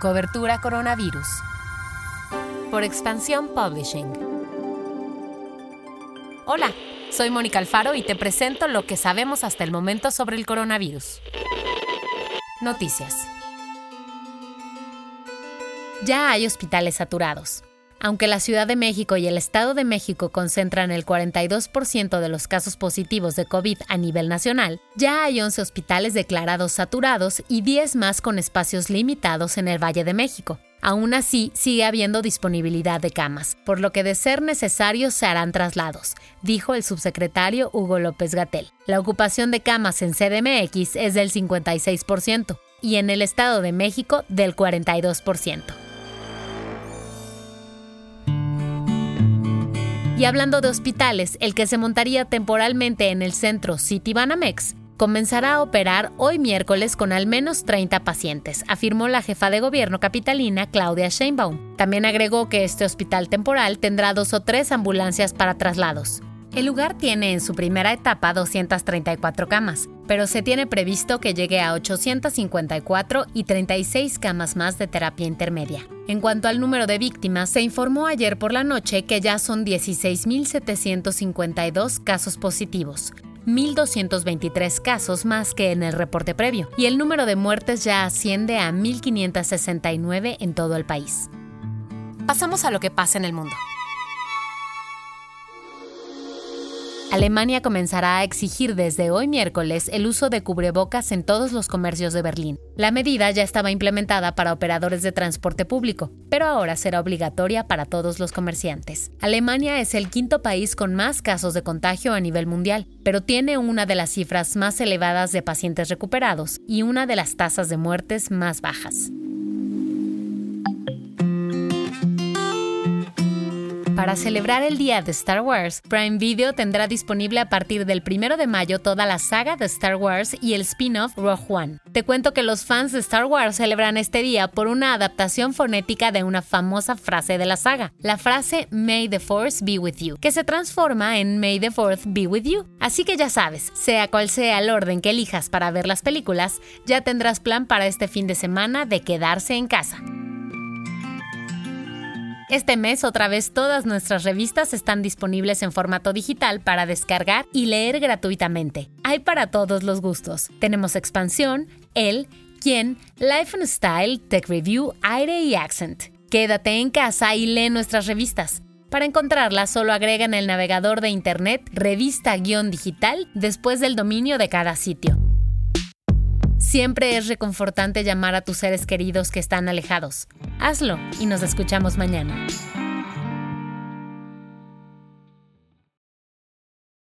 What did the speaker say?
Cobertura Coronavirus. Por Expansión Publishing. Hola, soy Mónica Alfaro y te presento lo que sabemos hasta el momento sobre el coronavirus. Noticias. Ya hay hospitales saturados. Aunque la Ciudad de México y el Estado de México concentran el 42% de los casos positivos de COVID a nivel nacional, ya hay 11 hospitales declarados saturados y 10 más con espacios limitados en el Valle de México. Aún así, sigue habiendo disponibilidad de camas, por lo que de ser necesario se harán traslados, dijo el subsecretario Hugo López Gatel. La ocupación de camas en CDMX es del 56% y en el Estado de México del 42%. Y hablando de hospitales, el que se montaría temporalmente en el centro City Banamex comenzará a operar hoy miércoles con al menos 30 pacientes, afirmó la jefa de gobierno capitalina Claudia Sheinbaum. También agregó que este hospital temporal tendrá dos o tres ambulancias para traslados. El lugar tiene en su primera etapa 234 camas, pero se tiene previsto que llegue a 854 y 36 camas más de terapia intermedia. En cuanto al número de víctimas, se informó ayer por la noche que ya son 16.752 casos positivos, 1.223 casos más que en el reporte previo, y el número de muertes ya asciende a 1.569 en todo el país. Pasamos a lo que pasa en el mundo. Alemania comenzará a exigir desde hoy miércoles el uso de cubrebocas en todos los comercios de Berlín. La medida ya estaba implementada para operadores de transporte público, pero ahora será obligatoria para todos los comerciantes. Alemania es el quinto país con más casos de contagio a nivel mundial, pero tiene una de las cifras más elevadas de pacientes recuperados y una de las tasas de muertes más bajas. Para celebrar el día de Star Wars, Prime Video tendrá disponible a partir del 1 de mayo toda la saga de Star Wars y el spin-off Rogue One. Te cuento que los fans de Star Wars celebran este día por una adaptación fonética de una famosa frase de la saga, la frase May the Force be with you, que se transforma en May the Fourth be with you. Así que ya sabes, sea cual sea el orden que elijas para ver las películas, ya tendrás plan para este fin de semana de quedarse en casa. Este mes otra vez todas nuestras revistas están disponibles en formato digital para descargar y leer gratuitamente. Hay para todos los gustos. Tenemos Expansión, El, Quién, Life and Style, Tech Review, Aire y Accent. Quédate en casa y lee nuestras revistas. Para encontrarlas solo agrega en el navegador de internet revista-digital después del dominio de cada sitio. Siempre es reconfortante llamar a tus seres queridos que están alejados. Hazlo y nos escuchamos mañana.